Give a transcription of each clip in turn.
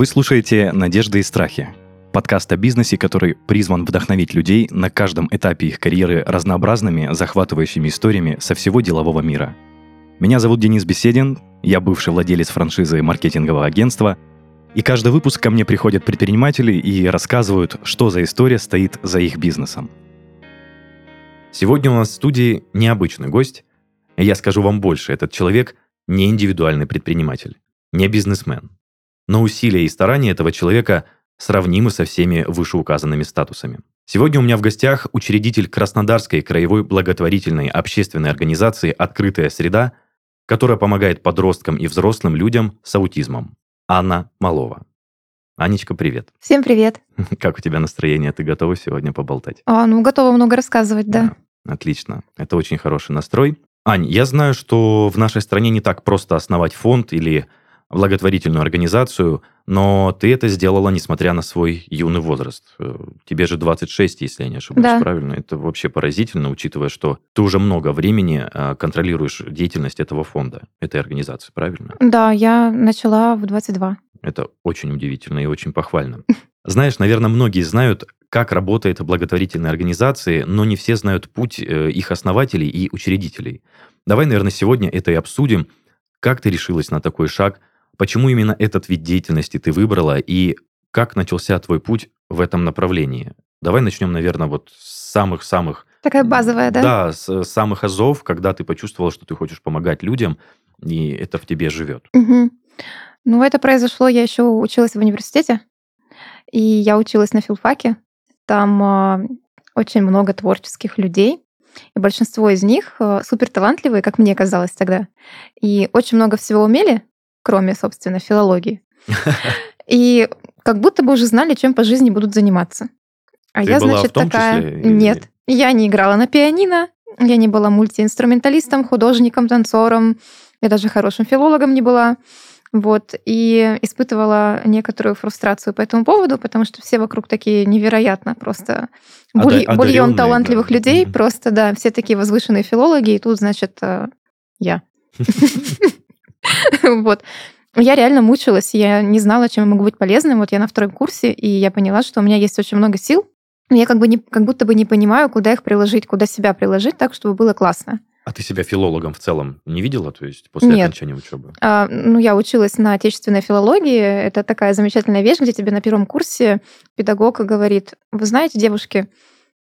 Вы слушаете «Надежды и страхи» – подкаст о бизнесе, который призван вдохновить людей на каждом этапе их карьеры разнообразными, захватывающими историями со всего делового мира. Меня зовут Денис Беседин, я бывший владелец франшизы маркетингового агентства, и каждый выпуск ко мне приходят предприниматели и рассказывают, что за история стоит за их бизнесом. Сегодня у нас в студии необычный гость, я скажу вам больше, этот человек не индивидуальный предприниматель, не бизнесмен – но усилия и старания этого человека сравнимы со всеми вышеуказанными статусами. Сегодня у меня в гостях учредитель Краснодарской краевой благотворительной общественной организации «Открытая среда», которая помогает подросткам и взрослым людям с аутизмом. Анна Малова. Анечка, привет. Всем привет. Как у тебя настроение? Ты готова сегодня поболтать? А, ну, готова много рассказывать, да. да. Отлично. Это очень хороший настрой. Ань, я знаю, что в нашей стране не так просто основать фонд или благотворительную организацию, но ты это сделала, несмотря на свой юный возраст. Э, тебе же 26, если я не ошибаюсь, да. правильно? Это вообще поразительно, учитывая, что ты уже много времени э, контролируешь деятельность этого фонда, этой организации, правильно? Да, я начала в 22. Это очень удивительно и очень похвально. Знаешь, наверное, многие знают, как работает благотворительная организация, но не все знают путь э, их основателей и учредителей. Давай, наверное, сегодня это и обсудим. Как ты решилась на такой шаг – Почему именно этот вид деятельности ты выбрала и как начался твой путь в этом направлении? Давай начнем, наверное, вот с самых-самых... Такая базовая, да? Да, с самых азов, когда ты почувствовала, что ты хочешь помогать людям, и это в тебе живет. Угу. Ну, это произошло, я еще училась в университете, и я училась на филфаке. Там э, очень много творческих людей, и большинство из них э, супер талантливые, как мне казалось тогда, и очень много всего умели, кроме, собственно, филологии. И как будто бы уже знали, чем по жизни будут заниматься. А Ты я, значит, такая... Числе, Нет, я не играла на пианино, я не была мультиинструменталистом, художником, танцором, я даже хорошим филологом не была. Вот, и испытывала некоторую фрустрацию по этому поводу, потому что все вокруг такие невероятно просто буль... бульон талантливых да. людей, mm-hmm. просто, да, все такие возвышенные филологи, и тут, значит, э, я. Вот. Я реально мучилась, я не знала, чем я могу быть полезным. Вот я на втором курсе, и я поняла, что у меня есть очень много сил, но я как, бы не, как будто бы не понимаю, куда их приложить, куда себя приложить так, чтобы было классно. А ты себя филологом в целом не видела, то есть после Нет. окончания учебы? А, ну, я училась на отечественной филологии. Это такая замечательная вещь, где тебе на первом курсе педагог говорит, вы знаете, девушки,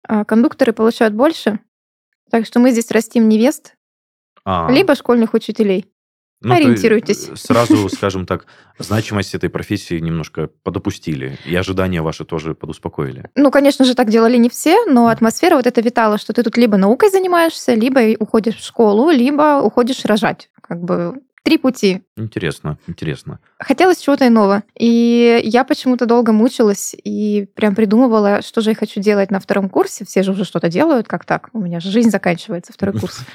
а, кондукторы получают больше, так что мы здесь растим невест, а. либо школьных учителей. Ну, Ориентируйтесь. Сразу, скажем так, значимость этой профессии немножко подопустили, и ожидания ваши тоже подуспокоили. Ну, конечно же, так делали не все, но атмосфера вот эта витала, что ты тут либо наукой занимаешься, либо уходишь в школу, либо уходишь рожать. Как бы три пути. Интересно, интересно. Хотелось чего-то иного. И я почему-то долго мучилась и прям придумывала, что же я хочу делать на втором курсе. Все же уже что-то делают, как так? У меня же жизнь заканчивается, второй курс.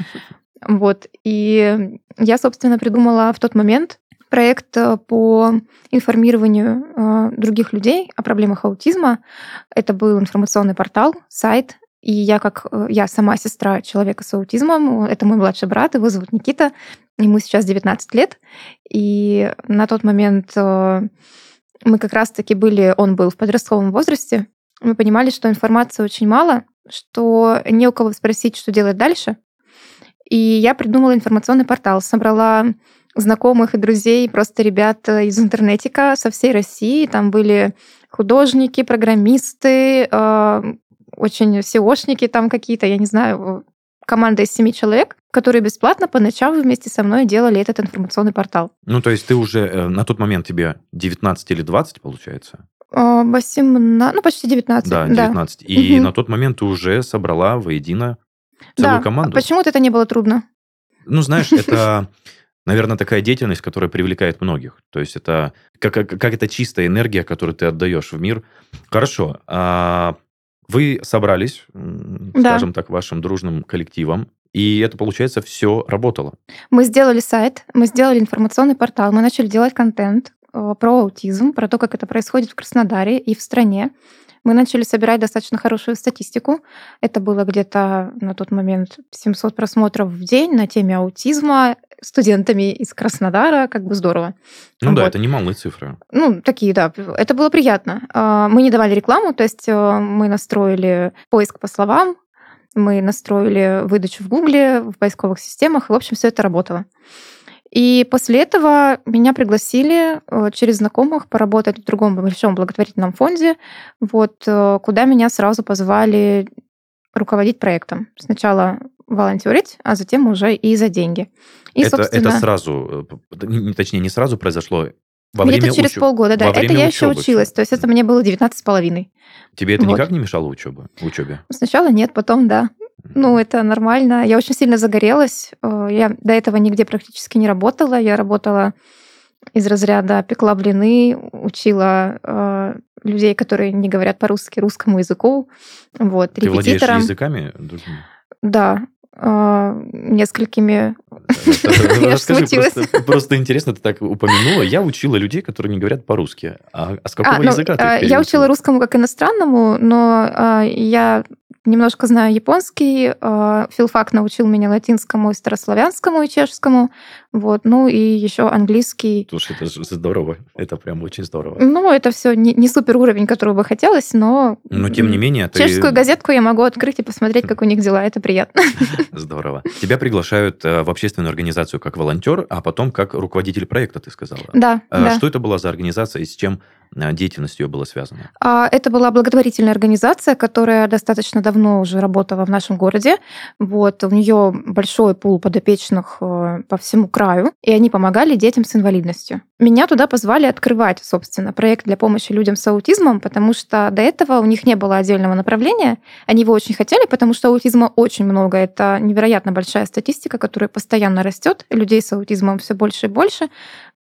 Вот. И я, собственно, придумала в тот момент проект э, по информированию э, других людей о проблемах аутизма. Это был информационный портал, сайт. И я, как э, я сама сестра человека с аутизмом, это мой младший брат, его зовут Никита, ему сейчас 19 лет. И на тот момент мы как раз-таки были, он был в подростковом возрасте, мы понимали, что информации очень мало, что не у кого спросить, что делать дальше. И я придумала информационный портал, собрала знакомых и друзей, просто ребят из интернетика со всей России. Там были художники, программисты, э, очень SEOшники там какие-то, я не знаю, команда из семи человек, которые бесплатно по ночам вместе со мной делали этот информационный портал. Ну, то есть ты уже э, на тот момент тебе 19 или 20, получается? 18, ну, почти 19. Да, 19. Да. И угу. на тот момент ты уже собрала воедино целую да. команду. Почему-то это не было трудно. Ну, знаешь, это, наверное, такая деятельность, которая привлекает многих. То есть это как, как, как это чистая энергия, которую ты отдаешь в мир. Хорошо. А вы собрались, да. скажем так, вашим дружным коллективом, и это, получается, все работало. Мы сделали сайт, мы сделали информационный портал, мы начали делать контент э, про аутизм, про то, как это происходит в Краснодаре и в стране. Мы начали собирать достаточно хорошую статистику. Это было где-то на тот момент 700 просмотров в день на теме аутизма. студентами из Краснодара, как бы здорово. Ну вот. да, это немалые цифры. Ну, такие, да. Это было приятно. А, мы не давали рекламу, то есть э, мы настроили поиск по словам, мы настроили выдачу в Гугле, в поисковых системах, и, в общем, все это работало. И после этого меня пригласили э, через знакомых поработать в другом большом благотворительном фонде, вот, э, куда меня сразу позвали руководить проектом. Сначала волонтерить, а затем уже и за деньги. И, это, собственно... это сразу, э, точнее, не сразу произошло, во время Это через учеб... полгода, да. это я еще училась. То есть это мне было 19 с половиной. Тебе это вот. никак не мешало учебе? учебе? Сначала нет, потом да. Ну, это нормально. Я очень сильно загорелась. Э, я до этого нигде практически не работала. Я работала из разряда пекла блины, учила э, людей, которые не говорят по-русски, русскому языку. Вот, Ты владеешь языками? Да, э, несколькими. Расскажи, просто, просто интересно, ты так упомянула. Я учила людей, которые не говорят по-русски. А, а с какого а, ну, языка ты э, Я учила русскому как иностранному, но я Немножко знаю японский. А, филфак научил меня латинскому, и старославянскому, и чешскому. Вот. Ну и еще английский. Слушай, это здорово. Это прям очень здорово. Ну, это все не, не супер уровень, которого бы хотелось, но... Но тем не менее... Чешскую газетку я могу открыть и посмотреть, как у них дела. Это приятно. Здорово. Тебя приглашают э, в общественную организацию как волонтер, а потом как руководитель проекта, ты сказала. Да. А да. Что это была за организация и с чем Э, деятельность ее была связана? А, это была благотворительная организация, которая достаточно давно уже работала в нашем городе. Вот, у нее большой пул подопечных э, по всему краю, и они помогали детям с инвалидностью. Меня туда позвали открывать, собственно, проект для помощи людям с аутизмом, потому что до этого у них не было отдельного направления. Они его очень хотели, потому что аутизма очень много. Это невероятно большая статистика, которая постоянно растет. Людей с аутизмом все больше и больше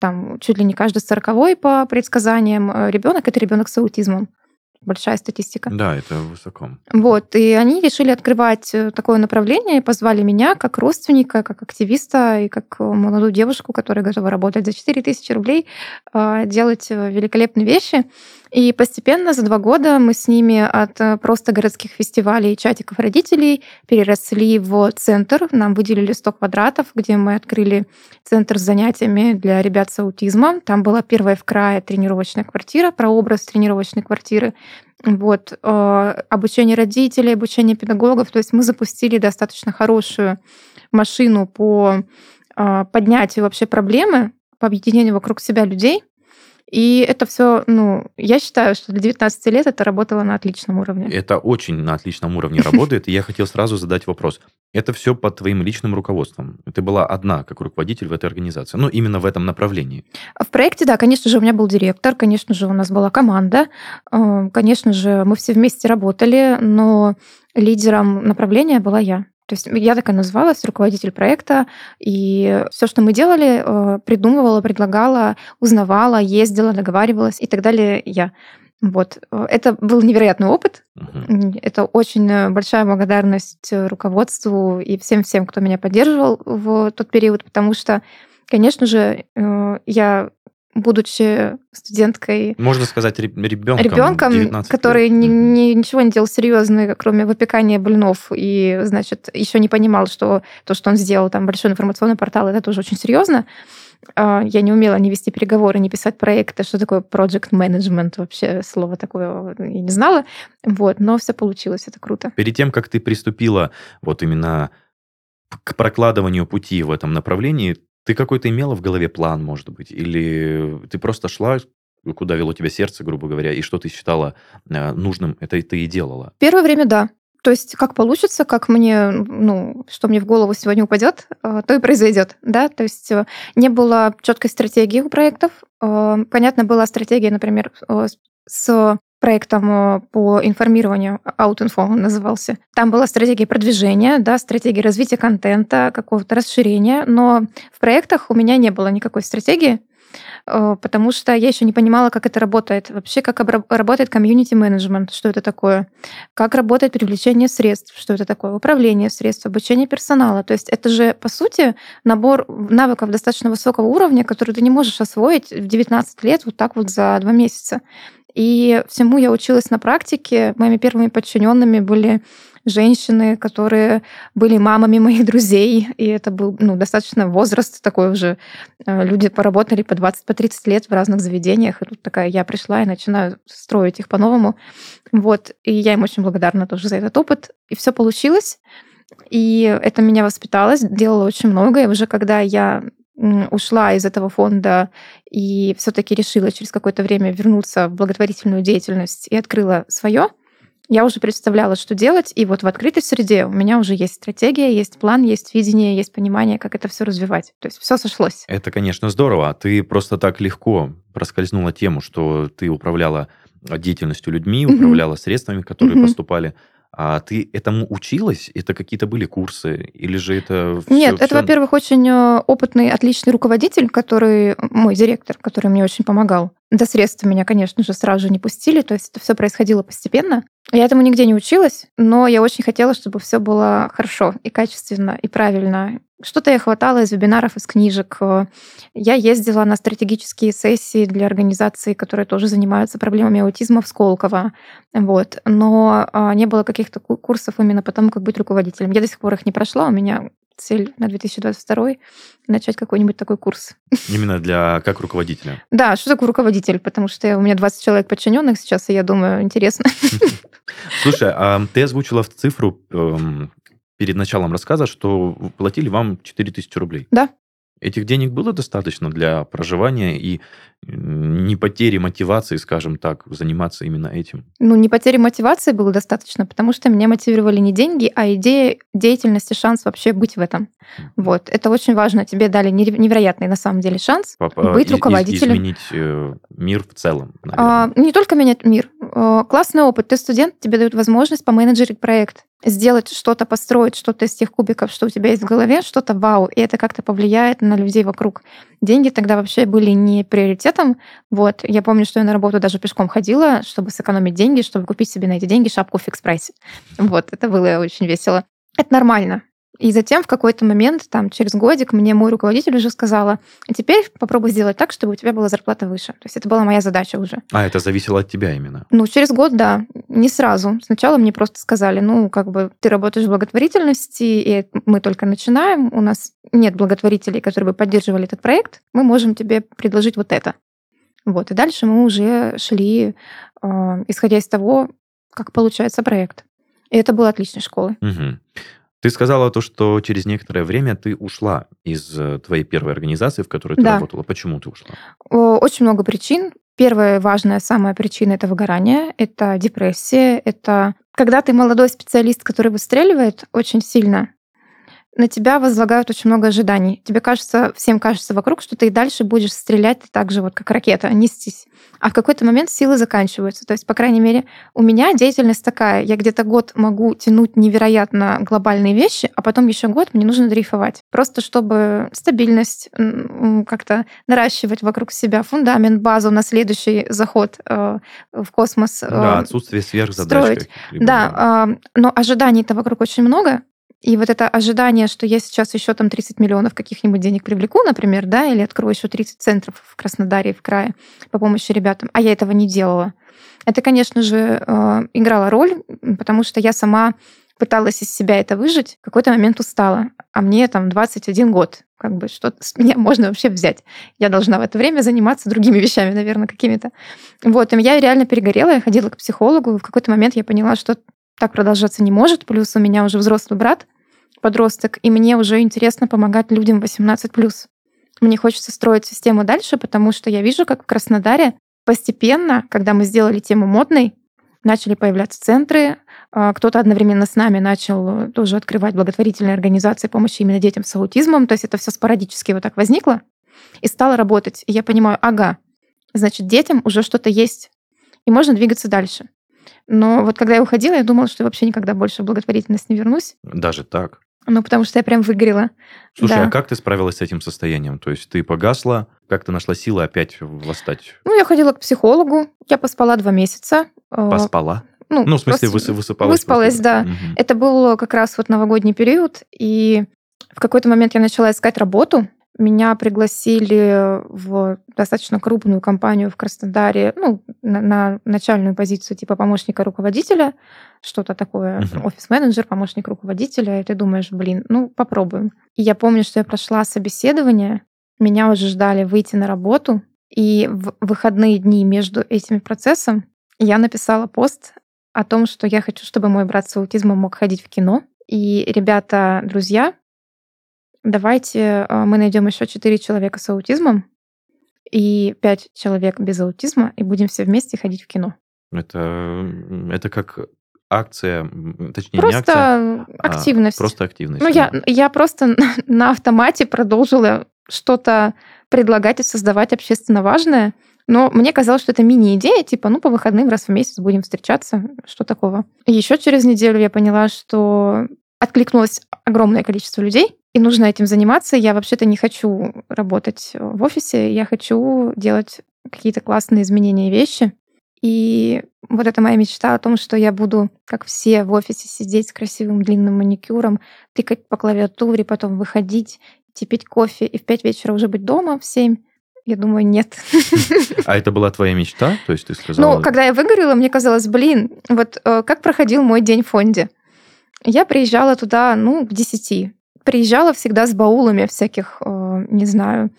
там чуть ли не каждый сороковой по предсказаниям э, ребенок это ребенок с аутизмом. Большая статистика. Да, это высоко. Вот, и они решили открывать э, такое направление и позвали меня как родственника, как активиста и как э, молодую девушку, которая готова работать за 4000 рублей, делать великолепные вещи. И постепенно за два года мы с ними от э, просто городских фестивалей и чатиков родителей переросли в центр. Нам выделили 100 квадратов, где мы открыли центр с занятиями для ребят с аутизмом. Там была первая в крае тренировочная квартира, прообраз тренировочной квартиры. Вот, э, обучение родителей, обучение педагогов. То есть мы запустили достаточно хорошую машину по э, поднятию вообще проблемы, по объединению вокруг себя людей. И это все, ну, я считаю, что для 19 лет это работало на отличном уровне. Это очень на отличном уровне работает. И я хотел сразу задать вопрос. Это все под твоим личным руководством? Ты была одна как руководитель в этой организации? Ну, именно в этом направлении? В проекте, да, конечно же, у меня был директор, конечно же, у нас была команда, э, конечно же, мы все вместе работали, но лидером направления была я. То есть я такая называлась, руководитель проекта, и все, что мы делали, э, придумывала, предлагала, узнавала, ездила, договаривалась и так далее я. Вот. Это был невероятный опыт. Uh-huh. Это очень большая благодарность руководству и всем-всем, кто меня поддерживал в тот период, потому что, конечно же, э, я будучи студенткой. Можно сказать, ребенком. Ребенком, который ни, ни, ничего не делал серьезно, кроме выпекания блинов, и, значит, еще не понимал, что то, что он сделал, там, большой информационный портал, это тоже очень серьезно. А, я не умела не вести переговоры, не писать проекты, что такое project management, вообще слово такое я не знала. Вот, но все получилось, это круто. Перед тем, как ты приступила вот именно к прокладыванию пути в этом направлении, ты какой-то имела в голове план, может быть? Или ты просто шла, куда вело тебя сердце, грубо говоря, и что ты считала э, нужным, это ты и делала? Первое время да. То есть как получится, как мне, ну, что мне в голову сегодня упадет, э, то и произойдет, да. То есть э, не было четкой стратегии у проектов. Понятно, была стратегия, например, с проектом э, по информированию, Outinfo он назывался. Там была стратегия продвижения, да, стратегия развития контента, какого-то расширения, но в проектах у меня не было никакой стратегии, э, потому что я еще не понимала, как это работает. Вообще, как работает комьюнити менеджмент, что это такое, как работает привлечение средств, что это такое, управление средств, обучение персонала. То есть это же, по сути, набор навыков достаточно высокого уровня, который ты не можешь освоить в 19 лет вот так вот за два месяца. И всему я училась на практике. Моими первыми подчиненными были женщины, которые были мамами моих друзей, и это был ну, достаточно возраст такой уже. Э, люди поработали по 20-30 по 30 лет в разных заведениях, и тут такая я пришла и начинаю строить их по-новому. Вот, и я им очень благодарна тоже за этот опыт. И все получилось. И это меня воспитало, делала очень много. И уже когда я ушла из этого фонда и все-таки решила через какое-то время вернуться в благотворительную деятельность и открыла свое, я уже представляла, что делать, и вот в открытой среде у меня уже есть стратегия, есть план, есть видение, есть понимание, как это все развивать. То есть все сошлось. Это, конечно, здорово. Ты просто так легко проскользнула тему, что ты управляла деятельностью людьми, управляла mm-hmm. средствами, которые mm-hmm. поступали. А ты этому училась? Это какие-то были курсы? Или же это... Все, Нет, все... это, во-первых, очень э, опытный, отличный руководитель, который, мой директор, который мне очень помогал. До средств меня, конечно же, сразу же не пустили, то есть это все происходило постепенно. Я этому нигде не училась, но я очень хотела, чтобы все было хорошо и качественно, и правильно. Что-то я хватала из вебинаров, из книжек. Я ездила на стратегические сессии для организаций, которые тоже занимаются проблемами аутизма в Сколково. Вот. Но а, не было каких-то курсов именно по тому, как быть руководителем. Я до сих пор их не прошла. У меня цель на 2022 начать какой-нибудь такой курс. Именно для как руководителя? Да, что такое руководитель? Потому что у меня 20 человек подчиненных сейчас, и я думаю, интересно. Слушай, а ты озвучила в цифру эм, перед началом рассказа, что платили вам 4000 рублей. Да. Этих денег было достаточно для проживания и не потери мотивации, скажем так, заниматься именно этим? Ну, не потери мотивации было достаточно, потому что меня мотивировали не деньги, а идея деятельности, шанс вообще быть в этом. Вот. Это очень важно. Тебе дали невероятный на самом деле шанс Папа, быть руководителем. Изменить э, мир в целом, А, не только менять мир. А, классный опыт. Ты студент, тебе дают возможность поменеджерить проект сделать что-то, построить что-то из тех кубиков, что у тебя есть в голове, что-то вау, и это как-то повлияет на людей вокруг. Деньги тогда вообще были не приоритетом. Вот. Я помню, что я на работу даже пешком ходила, чтобы сэкономить деньги, чтобы купить себе на эти деньги шапку в фикс-прайсе. Вот. Это было очень весело. Это нормально. И затем в какой-то момент, там, через годик, мне мой руководитель уже сказала, а теперь попробуй сделать так, чтобы у тебя была зарплата выше. То есть это была моя задача уже. А это зависело от тебя именно? Ну, через год, да. Не сразу. Сначала мне просто сказали, ну, как бы ты работаешь в благотворительности, и мы только начинаем, у нас нет благотворителей, которые бы поддерживали этот проект, мы можем тебе предложить вот это. Вот. И дальше мы уже шли, э, исходя из того, как получается проект. И это было отличной школой. Угу. Ты сказала то, что через некоторое время ты ушла из э, твоей первой организации, в которой ты да. работала. Почему ты ушла? Очень много причин. Первая важная, самая причина – это выгорание, это депрессия, это когда ты молодой специалист, который выстреливает очень сильно, на тебя возлагают очень много ожиданий. Тебе кажется, всем кажется вокруг, что ты и дальше будешь стрелять так же, вот как ракета, нестись. А в какой-то момент силы заканчиваются. То есть, по крайней мере, у меня деятельность такая. Я где-то год могу тянуть невероятно глобальные вещи, а потом еще год мне нужно дрейфовать. Просто чтобы стабильность как-то наращивать вокруг себя, фундамент, базу на следующий заход э, в космос. Э, да, отсутствие сверхзадач. Да, э, но ожиданий-то вокруг очень много, и вот это ожидание, что я сейчас еще там 30 миллионов каких-нибудь денег привлеку, например, да, или открою еще 30 центров в Краснодаре, в крае по помощи ребятам, а я этого не делала. Это, конечно же, э, играло роль, потому что я сама пыталась из себя это выжить, в какой-то момент устала. А мне там 21 год. Как бы что с меня можно вообще взять? Я должна в это время заниматься другими вещами, наверное, какими-то. Вот, и я реально перегорела, я ходила к психологу, в какой-то момент я поняла, что так продолжаться не может. Плюс у меня уже взрослый брат, подросток, и мне уже интересно помогать людям 18+. Мне хочется строить систему дальше, потому что я вижу, как в Краснодаре постепенно, когда мы сделали тему модной, начали появляться центры, а, кто-то одновременно с нами начал тоже открывать благотворительные организации помощи именно детям с аутизмом, то есть это все спорадически вот так возникло и стало работать. И я понимаю, ага, значит, детям уже что-то есть, и можно двигаться дальше. Но вот когда я уходила, я думала, что я вообще никогда больше в благотворительность не вернусь. Даже так? Ну, потому что я прям выгорела. Слушай, да. а как ты справилась с этим состоянием? То есть ты погасла, как ты нашла силы опять восстать? Ну, я ходила к психологу, я поспала два месяца. Э, поспала? Ну, ну в смысле, выс- высыпалась? Выспалась, да. Угу. Это был как раз вот новогодний период, и в какой-то момент я начала искать работу, меня пригласили в достаточно крупную компанию в Краснодаре, ну, на, на начальную позицию типа помощника руководителя, что-то такое, uh-huh. офис-менеджер, помощник руководителя, и ты думаешь, блин, ну, попробуем. И я помню, что я прошла собеседование, меня уже ждали выйти на работу, и в выходные дни между этим процессом я написала пост о том, что я хочу, чтобы мой брат с аутизмом мог ходить в кино. И ребята, друзья, давайте э, мы найдем еще четыре человека с аутизмом и пять человек без аутизма, и будем все вместе ходить в кино. Это, это как акция, точнее просто не акция, активность. А просто активность. Ну, я, я просто на автомате продолжила что-то предлагать и создавать общественно важное, но мне казалось, что это мини-идея, типа, ну, по выходным раз в месяц будем встречаться, что такого. Еще через неделю я поняла, что откликнулось огромное количество людей, и нужно этим заниматься. Я вообще-то не хочу работать в офисе, я хочу делать какие-то классные изменения и вещи. И вот это моя мечта о том, что я буду, как все, в офисе сидеть с красивым длинным маникюром, тыкать по клавиатуре, потом выходить, пить кофе и в пять вечера уже быть дома в семь. Я думаю, нет. А это была твоя мечта? То есть ты сказала... Ну, когда я выгорела, мне казалось, блин, вот э, как проходил мой день в фонде. Я приезжала туда, ну, к десяти приезжала всегда с баулами всяких, э, не знаю,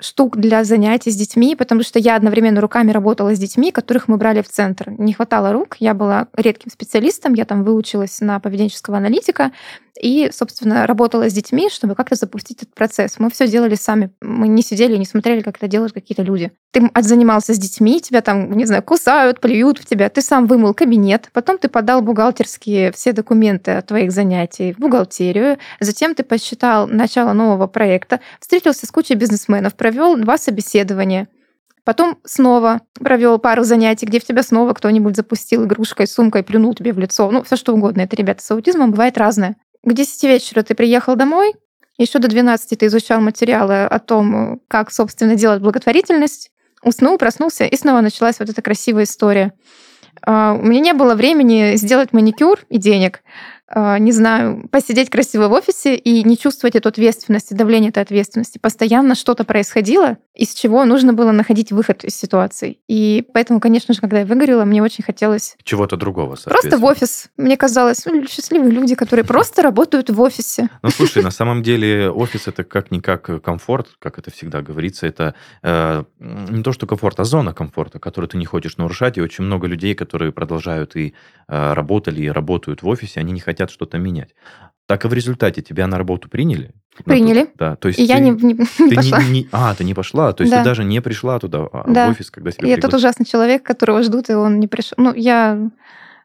штук для занятий с детьми, потому что я одновременно руками работала с детьми, которых мы брали в центр. Не хватало рук, я была редким специалистом, я там выучилась на поведенческого аналитика и, собственно, работала с детьми, чтобы как-то запустить этот процесс. Мы все делали сами. Мы не сидели, не смотрели, как это делают какие-то люди. Ты занимался с детьми, тебя там, не знаю, кусают, плюют в тебя, ты сам вымыл кабинет, потом ты подал бухгалтерские все документы о твоих занятий в бухгалтерию, затем ты посчитал начало нового проекта, встретился с кучей бизнесменов, провел два собеседования, Потом снова провел пару занятий, где в тебя снова кто-нибудь запустил игрушкой, сумкой, плюнул тебе в лицо. Ну, все что угодно. Это ребята с аутизмом бывает разное. К 10 вечера ты приехал домой, еще до 12 ты изучал материалы о том, как, собственно, делать благотворительность, уснул, проснулся, и снова началась вот эта красивая история. А, у меня не было времени сделать маникюр и денег. А, не знаю, посидеть красиво в офисе и не чувствовать эту ответственность и давление этой ответственности. Постоянно что-то происходило, из чего нужно было находить выход из ситуации. И поэтому, конечно же, когда я выгорела, мне очень хотелось... Чего-то другого, Просто в офис. Мне казалось, ну, счастливые люди, которые просто работают в офисе. Ну, слушай, на самом деле офис это как-никак комфорт, как это всегда говорится. Это э, не то, что комфорт, а зона комфорта, которую ты не хочешь нарушать. И очень много людей, которые продолжают и э, работали, и работают в офисе, они не хотят хотят что-то менять. Так и в результате тебя на работу приняли? Приняли. Да, то есть и ты, я не, не, ты пошла. Не, не, а, ты не пошла, то есть да. ты даже не пришла туда, а, да. в офис, когда тебя Я тот ужасный человек, которого ждут, и он не пришел. Ну, я...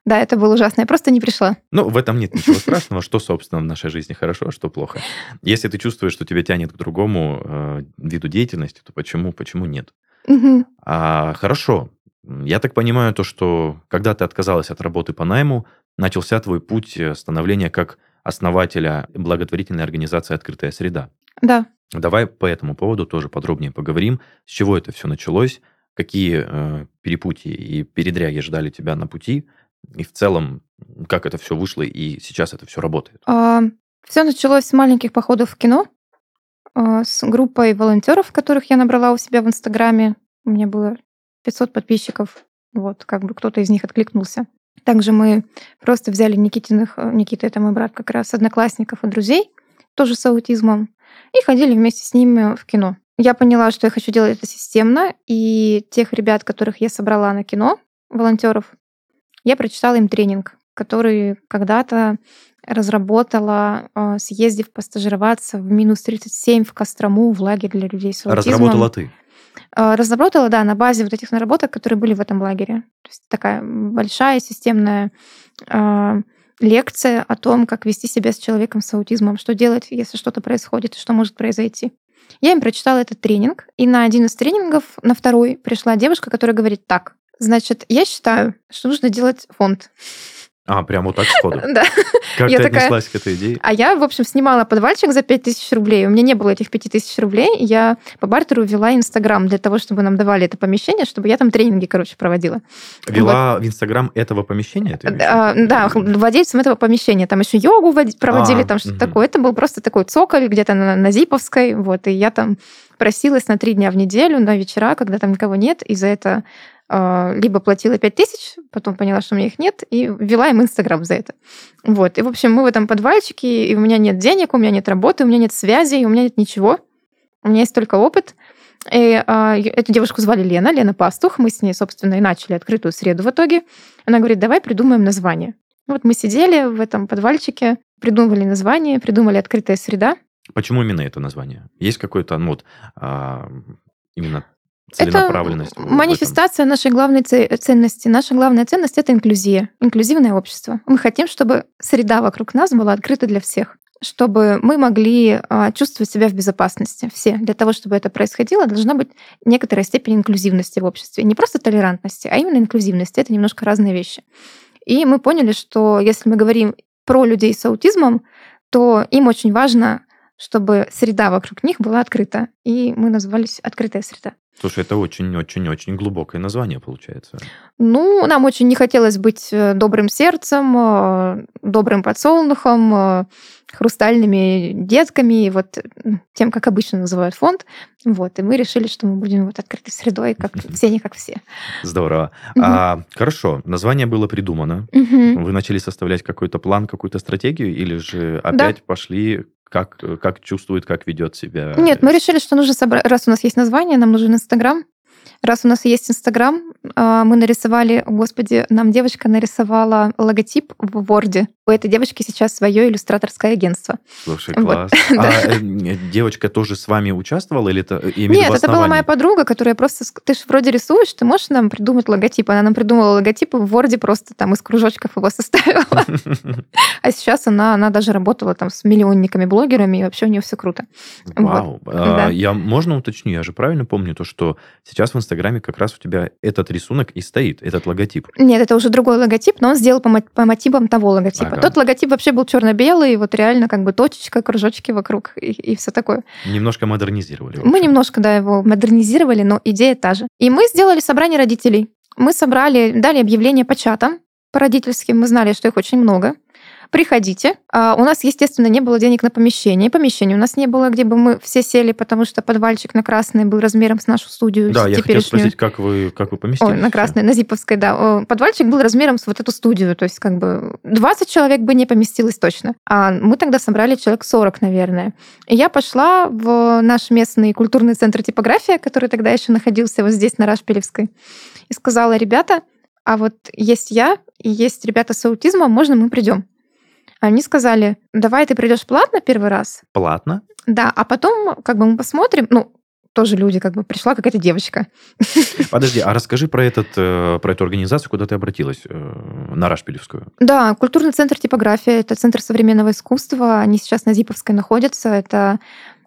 Да, это было ужасно. Я просто не пришла. Ну, в этом нет ничего страшного. Что, собственно, в нашей жизни хорошо, а что плохо. Если ты чувствуешь, что тебя тянет к другому э, виду деятельности, то почему, почему нет? Угу. А, хорошо. Я так понимаю то, что когда ты отказалась от работы по найму, начался твой путь э, становления как основателя благотворительной организации «Открытая среда». Да. Давай по этому поводу тоже подробнее поговорим. С чего это все началось? Какие э, перепутья и передряги ждали тебя на пути? И в целом, как это все вышло и сейчас это все работает? А, все началось с маленьких походов в кино, а, с группой волонтеров, которых я набрала у себя в Инстаграме. У меня было 500 подписчиков. Вот, как бы кто-то из них откликнулся. Также мы просто взяли Никитиных, э, Никита это мой брат как раз, одноклассников и друзей, тоже с аутизмом, и ходили вместе с ними в кино. Я поняла, что я хочу делать это системно, и тех ребят, которых я собрала на кино, волонтеров, я прочитала им тренинг, который когда-то разработала, э, съездив постажироваться в минус 37 в Кострому в лагерь для людей с аутизмом. Разработала ты? Э, разработала, да, на базе вот этих наработок, которые были в этом лагере. То есть такая большая системная э, лекция о том, как вести себя с человеком с аутизмом, что делать, если что-то происходит, что может произойти. Я им прочитала этот тренинг, и на один из тренингов, на второй, пришла девушка, которая говорит так, значит, я считаю, что нужно делать фонд. А, прям вот так сходу? Да. Как ты отнеслась к этой идее? А я, в общем, снимала подвальчик за 5000 рублей. У меня не было этих 5000 рублей. Я по бартеру вела Инстаграм для того, чтобы нам давали это помещение, чтобы я там тренинги, короче, проводила. Вела в Инстаграм этого помещения? Да, да, владельцем этого помещения. Там еще йогу проводили, а, там что-то такое. Это был просто такой цоколь где-то на, на Зиповской. Вот, и я там просилась на три дня в неделю, на вечера, когда там никого нет, и за это а, либо платила 5 тысяч, потом поняла, что у меня их нет, и ввела им Инстаграм за это. Вот. И, в общем, мы в этом подвальчике, и у меня нет денег, у меня нет работы, у меня нет связи, у меня нет ничего. У меня есть только опыт. И а, эту девушку звали Лена, Лена Пастух. Мы с ней, собственно, и начали открытую среду в итоге. Она говорит, давай придумаем название. Вот мы сидели в этом подвальчике, придумывали название, придумали открытая среда. Почему именно это название? Есть какой-то, ну, вот, а, именно целенаправленность. Это манифестация нашей главной ценности. Наша главная ценность — это инклюзия, инклюзивное общество. Мы хотим, чтобы среда вокруг нас была открыта для всех чтобы мы могли а, чувствовать себя в безопасности. Все. Для того, чтобы это происходило, должна быть некоторая степень инклюзивности в обществе. Не просто толерантности, а именно инклюзивности. Это немножко разные вещи. И мы поняли, что если мы говорим про людей с аутизмом, то им очень важно, чтобы среда вокруг них была открыта. И мы назвались «Открытая среда». Слушай, это очень-очень-очень глубокое название получается. Ну, нам очень не хотелось быть э, добрым сердцем, э, добрым подсолнухом, э, хрустальными детками, вот тем, как обычно называют фонд. Вот, и мы решили, что мы будем вот открытой средой, как все, не как все. Здорово. Угу. А, хорошо, название было придумано. Угу. Вы начали составлять какой-то план, какую-то стратегию, или же опять да. пошли как, э, как чувствует, как ведет себя? Нет, мы решили, что нужно собрать, раз у нас есть название, нам нужен Инстаграм, Раз у нас есть Инстаграм, а, мы нарисовали, господи, нам девочка нарисовала логотип в Ворде. У этой девочки сейчас свое иллюстраторское агентство. Слушай, класс. Вот. А э, девочка тоже с вами участвовала или это Нет, это была моя подруга, которая просто... Ты же вроде рисуешь, ты можешь нам придумать логотип. Она нам придумала логотип, в Ворде просто там из кружочков его составила. А сейчас она, она даже работала там с миллионниками-блогерами, и вообще у нее все круто. Вау. А, я можно уточню, я же правильно помню то, что сейчас в Инстаграме как раз у тебя этот рисунок и стоит, этот логотип. Нет, это уже другой логотип, но он сделал по, по мотивам того логотипа. Тот логотип вообще был черно-белый, вот реально как бы точечка, кружочки вокруг и, и все такое. Немножко модернизировали. Мы немножко, да, его модернизировали, но идея та же. И мы сделали собрание родителей. Мы собрали, дали объявление по чатам, по родительским. Мы знали, что их очень много приходите. А у нас, естественно, не было денег на помещение. Помещения у нас не было, где бы мы все сели, потому что подвальчик на Красной был размером с нашу студию. Да, я хотел спросить, как вы, как вы поместились? Ой, на Красной, на Зиповской, да. Подвальчик был размером с вот эту студию, то есть как бы 20 человек бы не поместилось точно. А мы тогда собрали человек 40, наверное. И я пошла в наш местный культурный центр типография, который тогда еще находился вот здесь, на Рашпилевской, и сказала, ребята, а вот есть я и есть ребята с аутизмом, можно мы придем? Они сказали, давай ты придешь платно первый раз. Платно? Да, а потом как бы мы посмотрим, ну, тоже люди, как бы пришла какая-то девочка. Подожди, а расскажи про, этот, э, про эту организацию, куда ты обратилась, э, на Рашпилевскую. Да, культурный центр типография, это центр современного искусства, они сейчас на Зиповской находятся, это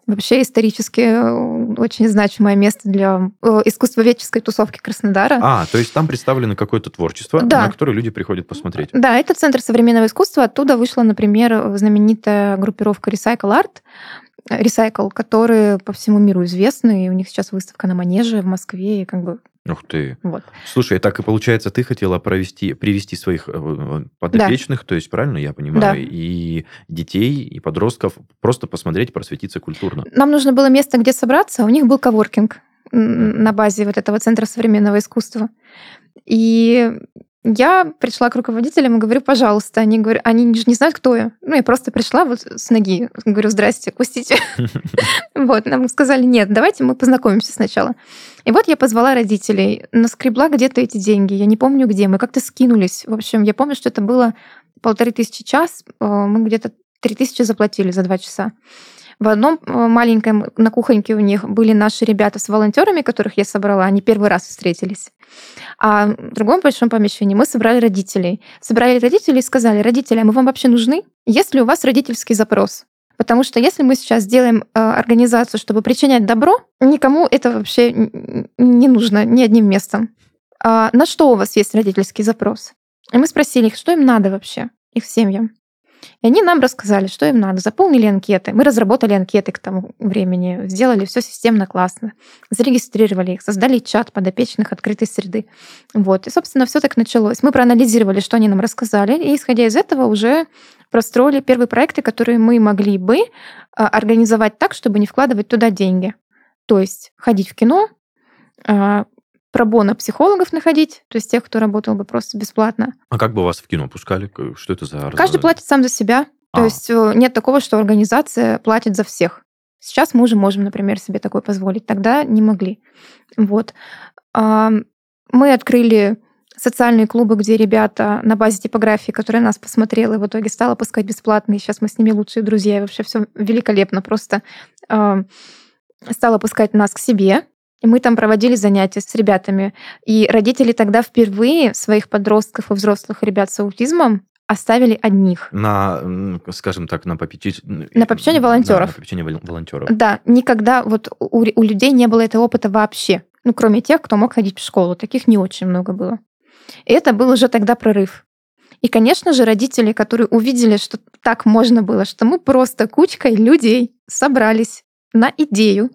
Вообще исторически э, очень значимое место для э, искусствоведческой тусовки Краснодара. А, то есть там представлено какое-то творчество, да. на которое люди приходят посмотреть. Да, это Центр современного искусства. Оттуда вышла, например, знаменитая группировка Recycle Art, Recycle, которые по всему миру известны, и у них сейчас выставка на Манеже в Москве, и как бы Ух ты. Вот. Слушай, так и получается, ты хотела провести, привести своих э, подопечных, да. то есть, правильно я понимаю, да. и детей, и подростков, просто посмотреть, просветиться культурно. Нам нужно было место, где собраться, а у них был коворкинг на базе вот этого Центра современного искусства. И я пришла к руководителям и говорю, пожалуйста. Они говорят, они не знают, кто я. Ну, я просто пришла вот с ноги. Говорю, здрасте, пустите. Вот, нам сказали, нет, давайте мы познакомимся сначала. И вот я позвала родителей, наскребла где-то эти деньги, я не помню где, мы как-то скинулись. В общем, я помню, что это было полторы тысячи час, э, мы где-то три тысячи заплатили за два часа. В одном э, маленьком, на кухоньке у них были наши ребята с волонтерами, которых я собрала, они первый раз встретились. А в другом большом помещении мы собрали родителей. Собрали родителей и сказали, родители, а мы вам вообще нужны? Есть ли у вас родительский запрос? Потому что если мы сейчас сделаем э, организацию, чтобы причинять добро, никому это вообще не нужно ни одним местом. А на что у вас есть родительский запрос? И мы спросили их, что им надо вообще, их семьям. И они нам рассказали, что им надо. Заполнили анкеты. Мы разработали анкеты к тому времени, сделали все системно классно, зарегистрировали их, создали чат подопечных открытой среды. Вот. И, собственно, все так началось. Мы проанализировали, что они нам рассказали, и, исходя из этого, уже простроили первые проекты, которые мы могли бы а, организовать так, чтобы не вкладывать туда деньги. То есть ходить в кино, а, пробона психологов находить, то есть тех, кто работал бы просто бесплатно. А как бы вас в кино пускали? Что это за... Каждый платит сам за себя. А. То есть э, нет такого, что организация платит за всех. Сейчас мы уже можем, например, себе такое позволить. Тогда не могли. Вот. Мы открыли социальные клубы, где ребята на базе типографии, которая нас посмотрела, и в итоге стала пускать бесплатно, и сейчас мы с ними лучшие друзья, и вообще все великолепно. Просто стала пускать нас к себе, и мы там проводили занятия с ребятами. И родители тогда впервые своих подростков и взрослых ребят с аутизмом оставили одних. На, скажем так, на попечение... На попечение волонтеров. Да, на попечение волонтеров. Да, никогда вот у, у людей не было этого опыта вообще. Ну, кроме тех, кто мог ходить в школу. Таких не очень много было. И это был уже тогда прорыв. И, конечно же, родители, которые увидели, что так можно было, что мы просто кучкой людей собрались на идею,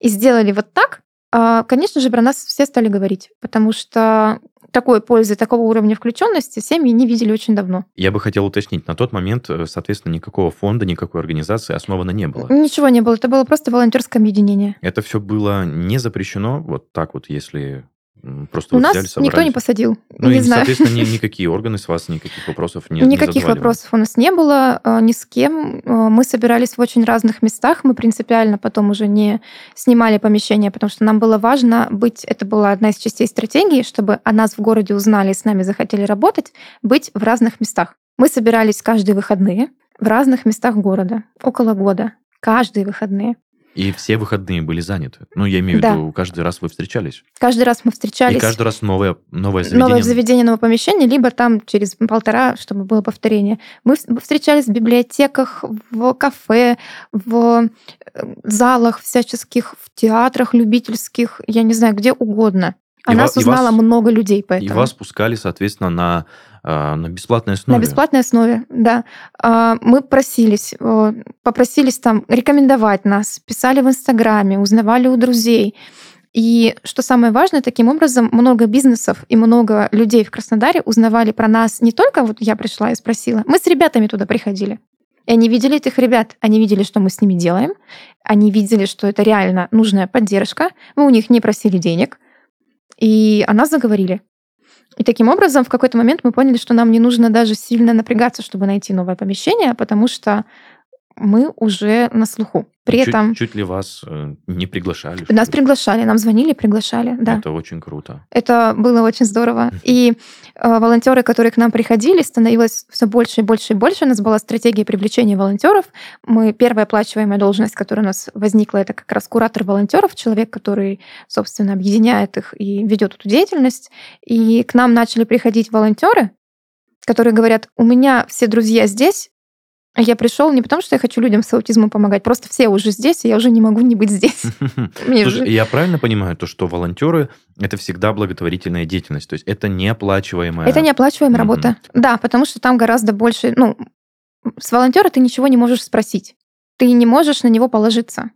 и сделали вот так, а, конечно же, про нас все стали говорить, потому что такой пользы, такого уровня включенности семьи не видели очень давно. Я бы хотел уточнить, на тот момент, э, соответственно, никакого фонда, никакой организации основано не было. Ничего не было, это было просто волонтерское объединение. Это все было не запрещено, вот так вот, если Просто У нас взяли, никто не посадил. Ну не и, знаю. соответственно, ни, никакие органы с вас никаких вопросов не Никаких не вопросов у нас не было а, ни с кем. А, мы собирались в очень разных местах. Мы принципиально потом уже не снимали помещение, потому что нам было важно быть... Это была одна из частей стратегии, чтобы о нас в городе узнали и с нами захотели работать, быть в разных местах. Мы собирались каждые выходные в разных местах города, около года, каждые выходные. И все выходные были заняты. Ну, я имею в виду, каждый раз вы встречались. Каждый раз мы встречались. И каждый раз новое, новое заведение. Новое заведение, новое помещение, либо там через полтора, чтобы было повторение. Мы встречались в библиотеках, в кафе, в э, залах всяческих, в театрах любительских, я не знаю, где угодно. О и нас узнало вас, много людей поэтому. И вас пускали, соответственно, на а, на бесплатной основе. На бесплатной основе, да. А, мы просились, попросились там рекомендовать нас, писали в Инстаграме, узнавали у друзей. И что самое важное, таким образом много бизнесов и много людей в Краснодаре узнавали про нас не только вот я пришла и спросила, мы с ребятами туда приходили. И они видели этих ребят, они видели, что мы с ними делаем, они видели, что это реально нужная поддержка, мы у них не просили денег, и о нас заговорили. И таким образом в какой-то момент мы поняли, что нам не нужно даже сильно напрягаться, чтобы найти новое помещение, потому что мы уже на слуху. При чуть, этом... Чуть ли вас э, не приглашали? Нас приглашали, нам звонили, приглашали, да. Это очень круто. Это было очень здорово. И э, волонтеры, которые к нам приходили, становилось все больше и больше и больше. У нас была стратегия привлечения волонтеров. Мы первая оплачиваемая должность, которая у нас возникла, это как раз куратор волонтеров, человек, который, собственно, объединяет их и ведет эту деятельность. И к нам начали приходить волонтеры, которые говорят, у меня все друзья здесь, я пришел не потому, что я хочу людям с аутизмом помогать, просто все уже здесь, и я уже не могу не быть здесь. Слушай, я правильно понимаю то, что волонтеры это всегда благотворительная деятельность, то есть это неоплачиваемая. Это неоплачиваемая работа, да, потому что там гораздо больше, ну, с волонтера ты ничего не можешь спросить, ты не можешь на него положиться.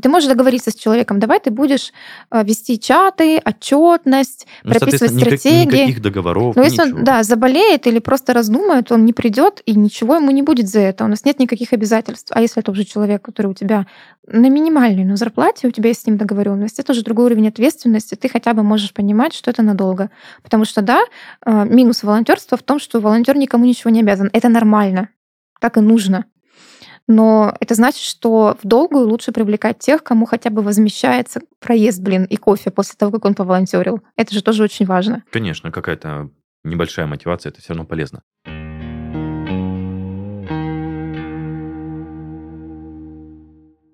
Ты можешь договориться с человеком, давай ты будешь э, вести чаты, отчетность, ну, прописывать стратегии. Никаких договоров. Но если он да, заболеет или просто раздумает, он не придет, и ничего ему не будет за это. У нас нет никаких обязательств. А если это уже человек, который у тебя на минимальной но зарплате, у тебя есть с ним договоренность, это уже другой уровень ответственности, ты хотя бы можешь понимать, что это надолго. Потому что, да, э, минус волонтерства в том, что волонтер никому ничего не обязан. Это нормально. Так и нужно но это значит, что в долгую лучше привлекать тех, кому хотя бы возмещается проезд, блин, и кофе после того, как он поволонтерил. Это же тоже очень важно. Конечно, какая-то небольшая мотивация, это все равно полезно.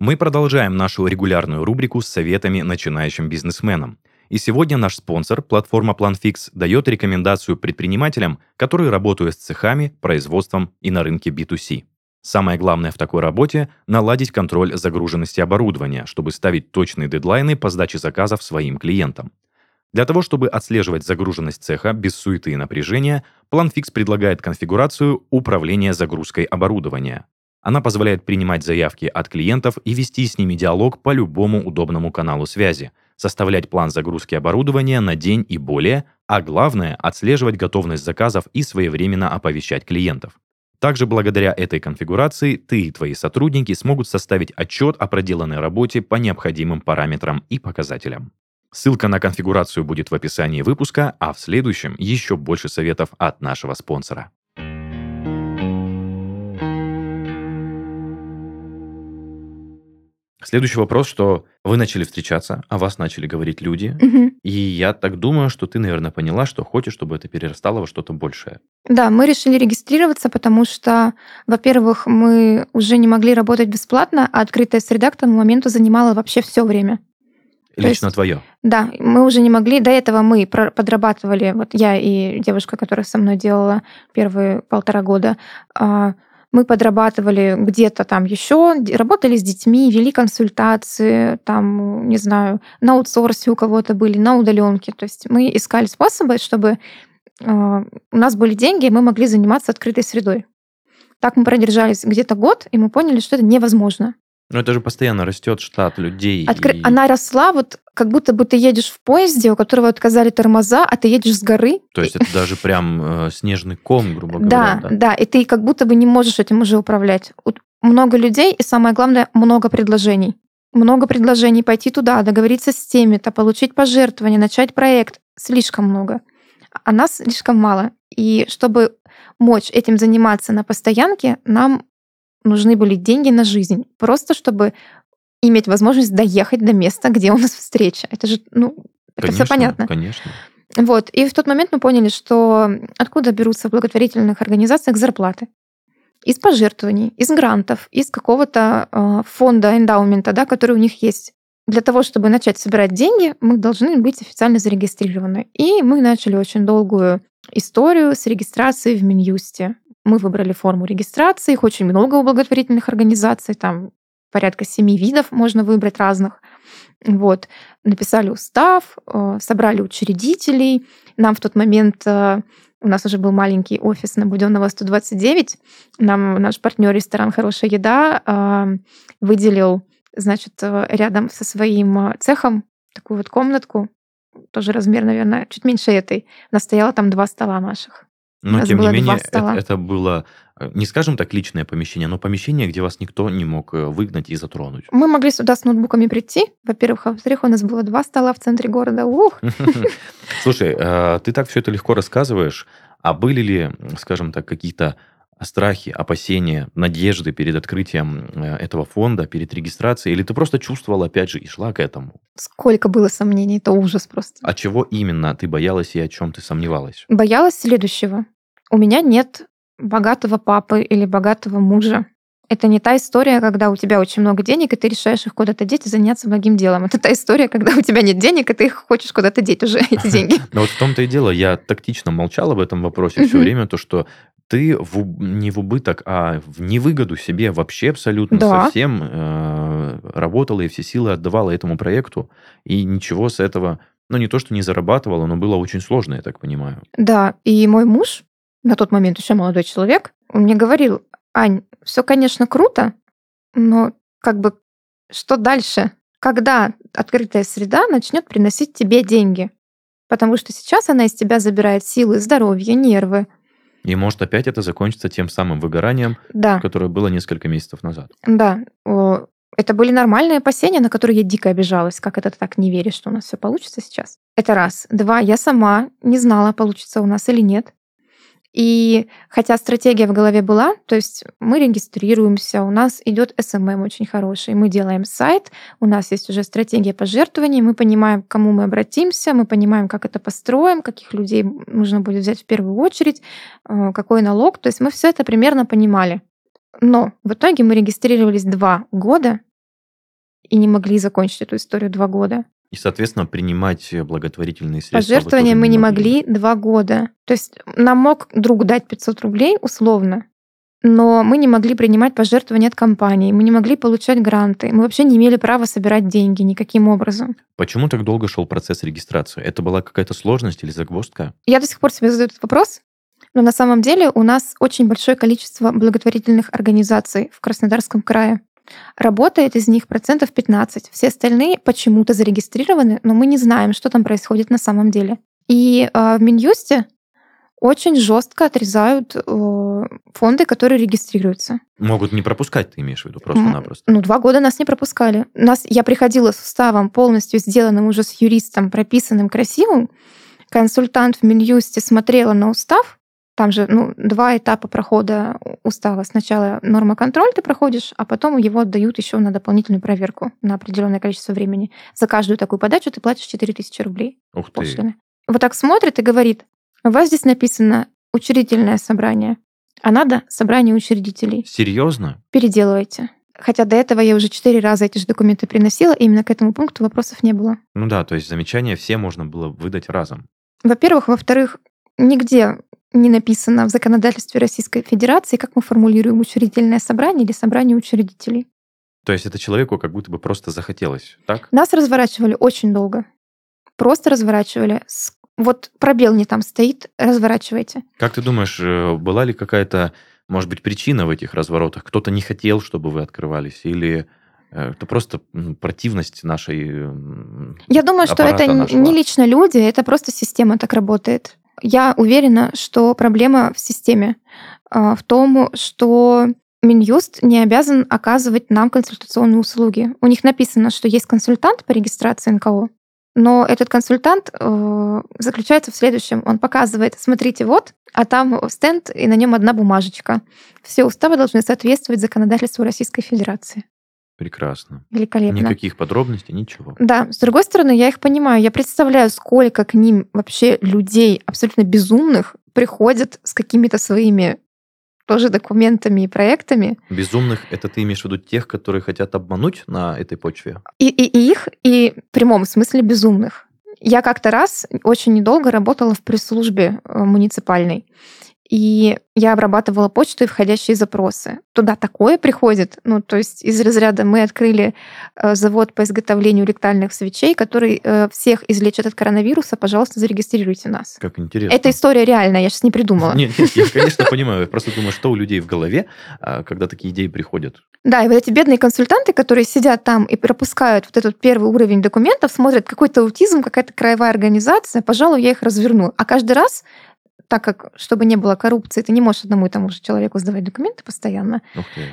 Мы продолжаем нашу регулярную рубрику с советами начинающим бизнесменам. И сегодня наш спонсор, платформа PlanFix, дает рекомендацию предпринимателям, которые работают с цехами, производством и на рынке B2C. Самое главное в такой работе – наладить контроль загруженности оборудования, чтобы ставить точные дедлайны по сдаче заказов своим клиентам. Для того, чтобы отслеживать загруженность цеха без суеты и напряжения, PlanFix предлагает конфигурацию управления загрузкой оборудования. Она позволяет принимать заявки от клиентов и вести с ними диалог по любому удобному каналу связи, составлять план загрузки оборудования на день и более, а главное – отслеживать готовность заказов и своевременно оповещать клиентов. Также благодаря этой конфигурации ты и твои сотрудники смогут составить отчет о проделанной работе по необходимым параметрам и показателям. Ссылка на конфигурацию будет в описании выпуска, а в следующем еще больше советов от нашего спонсора. Следующий вопрос, что вы начали встречаться, о вас начали говорить люди, Мгм. и я так думаю, что ты, наверное, поняла, что хочешь, чтобы это перерастало во что-то большее. Да, мы решили регистрироваться, потому что, во-первых, мы уже не могли работать бесплатно, а открытая среда к тому моменту занимала вообще все время. То Лично есть- твое. Да, мы уже не могли. До этого мы подрабатывали, вот я и девушка, которая со мной делала первые полтора года, а, мы подрабатывали где-то там еще, работали с детьми, вели консультации, там, не знаю, на аутсорсе у кого-то были, на удаленке. То есть мы искали способы, чтобы а, у нас были деньги, и мы могли заниматься открытой средой. Так мы продержались где-то год, и мы поняли, что это невозможно. Но это же постоянно растет штат людей. Откры- и- Она росла вот как будто бы ты едешь в поезде, у которого отказали тормоза, а ты едешь с горы. То есть это даже прям э, снежный ком, грубо Да, говоря. да, и ты как будто бы не можешь этим уже управлять. Много людей, и самое главное, много предложений. Много предложений пойти туда, договориться с теми-то, получить пожертвования, начать проект. Слишком много. А нас слишком мало. И чтобы мочь этим заниматься на постоянке, нам нужны были деньги на жизнь. Просто чтобы иметь возможность доехать до места, где у нас встреча. Это же, ну, это все понятно. Конечно. Вот. И в тот момент мы поняли, что откуда берутся в благотворительных организациях зарплаты. Из пожертвований, из грантов, из какого-то э, фонда, эндаумента, да, который у них есть. Для того, чтобы начать собирать деньги, мы должны быть официально зарегистрированы. И мы начали очень долгую историю с регистрацией в Минюсте. Мы выбрали форму регистрации, их очень много у благотворительных организаций, там порядка семи видов можно выбрать разных. Вот. Написали устав, э, собрали учредителей. Нам в тот момент э, у нас уже был маленький офис на Буденного 129. Нам наш партнер ресторан «Хорошая еда» э, выделил, значит, рядом со своим цехом такую вот комнатку, тоже размер, наверное, чуть меньше этой. Стояло там два стола наших. Но, тем не менее, это, это было, э, не скажем так, личное помещение, но помещение, где вас никто не мог э, выгнать и затронуть. Мы могли сюда с ноутбуками прийти, во-первых, а во-вторых, у нас было два стола в центре города. Ух! Слушай, э, ты так все это легко рассказываешь, а были ли, скажем так, какие-то страхи, опасения, надежды перед открытием э, этого фонда, перед регистрацией, или ты просто чувствовала, опять же, и шла к этому? Сколько было сомнений, это ужас просто. А чего именно ты боялась и о чем ты сомневалась? Боялась следующего. У меня нет богатого папы или богатого мужа. Это не та история, когда у тебя очень много денег, и ты решаешь их куда-то деть и заняться благим делом. Это та история, когда у тебя нет денег, и ты их хочешь куда-то деть уже, эти деньги. Но вот в том-то и дело, я тактично молчал об этом вопросе все время, то, что ты в не в убыток, а в невыгоду себе вообще абсолютно Да. совсем э, работала и все силы отдавала этому проекту, и ничего с этого, ну не то, что не зарабатывала, но было очень сложно, я так понимаю. Да, и мой муж, на тот момент еще молодой человек, он мне говорил, Ань, все, конечно, круто, но как бы что дальше? Когда открытая среда начнет приносить тебе деньги? Потому что сейчас она из тебя забирает силы, здоровье, нервы. И может опять это закончится тем самым выгоранием, Да, которое было несколько месяцев назад. да. Это были нормальные опасения, на которые я дико обижалась. Как это ты так не веришь, что у нас все получится сейчас? Это раз. Два. Я сама не знала, получится у нас или нет. И хотя стратегия в голове была, то есть мы регистрируемся, у нас идет SMM очень хороший, мы делаем сайт, у нас есть уже стратегия пожертвований, мы понимаем, к кому мы обратимся, мы понимаем, как это построим, каких людей нужно будет взять в первую очередь, э, какой налог, то есть мы все это примерно понимали. Но в итоге мы регистрировались два года и не могли закончить эту историю два года. И, соответственно, принимать благотворительные средства. Пожертвования мы не могли два года. То есть нам мог друг дать 500 рублей условно, но мы не могли принимать пожертвования от компаний, мы не могли получать гранты, мы вообще не имели права собирать деньги никаким образом. Почему так долго шел процесс регистрации? Это была какая-то сложность или загвоздка? Я до сих пор себе задаю этот вопрос, но на самом деле у нас очень большое количество благотворительных организаций в Краснодарском крае. Работает из них процентов 15. Все остальные почему-то зарегистрированы, но мы не знаем, что там происходит на самом деле. И э, в Минюсте очень жестко отрезают э, фонды, которые регистрируются. Могут не пропускать, ты имеешь в виду, просто-напросто? Ну, два года нас не пропускали. Нас, я приходила с уставом полностью сделанным уже с юристом, прописанным, красивым. Консультант в Минюсте смотрела на устав, там же ну, два этапа прохода устава. Сначала норма контроль ты проходишь, а потом его отдают еще на дополнительную проверку на определенное количество времени. За каждую такую подачу ты платишь 4000 рублей. Ух ты. Пошлины. Вот так смотрит и говорит, у вас здесь написано учредительное собрание, а надо собрание учредителей. Серьезно? Переделывайте. Хотя до этого я уже четыре раза эти же документы приносила, и именно к этому пункту вопросов не было. Ну да, то есть замечания все можно было выдать разом. Во-первых. Во-вторых, нигде не написано в законодательстве Российской Федерации, как мы формулируем учредительное собрание или собрание учредителей. То есть это человеку как будто бы просто захотелось, так? Нас разворачивали очень долго. Просто разворачивали. Вот пробел не там стоит, разворачивайте. Как ты думаешь, э, была ли какая-то, может быть, причина в этих разворотах? Кто-то не хотел, чтобы вы открывались? Или э, это просто противность нашей Я думаю, что это нашего. не лично люди, это просто система так работает. Я уверена, что проблема в системе, а, в том, что Минюст не обязан оказывать нам консультационные услуги. У них написано, что есть консультант по регистрации НКО, но этот консультант э, заключается в следующем. Он показывает, смотрите, вот, а там стенд, и на нем одна бумажечка. Все уставы должны соответствовать законодательству Российской Федерации. Прекрасно. Великолепно. Никаких подробностей, ничего. Да, с другой стороны, я их понимаю. Я представляю, сколько к ним вообще людей абсолютно безумных приходят с какими-то своими тоже документами и проектами. Безумных — это ты имеешь в виду тех, которые хотят обмануть на этой почве? И, и, и их, и в прямом смысле безумных. Я как-то раз очень недолго работала в пресс-службе э, муниципальной. И я обрабатывала почту и входящие запросы. Туда такое приходит. Ну, то есть из разряда мы открыли э, завод по изготовлению ректальных свечей, который э, всех излечит от коронавируса. Пожалуйста, зарегистрируйте нас. Как интересно. Эта история реальная, я сейчас не придумала. Нет, нет, я, конечно, понимаю. Я просто думаю, что у людей в голове, а, когда такие идеи приходят. Да, и вот эти бедные консультанты, которые сидят там и пропускают вот этот первый уровень документов, смотрят какой-то аутизм, какая-то краевая организация, пожалуй, я их разверну. А каждый раз так как, чтобы не было коррупции, ты не можешь одному и тому же человеку сдавать документы постоянно.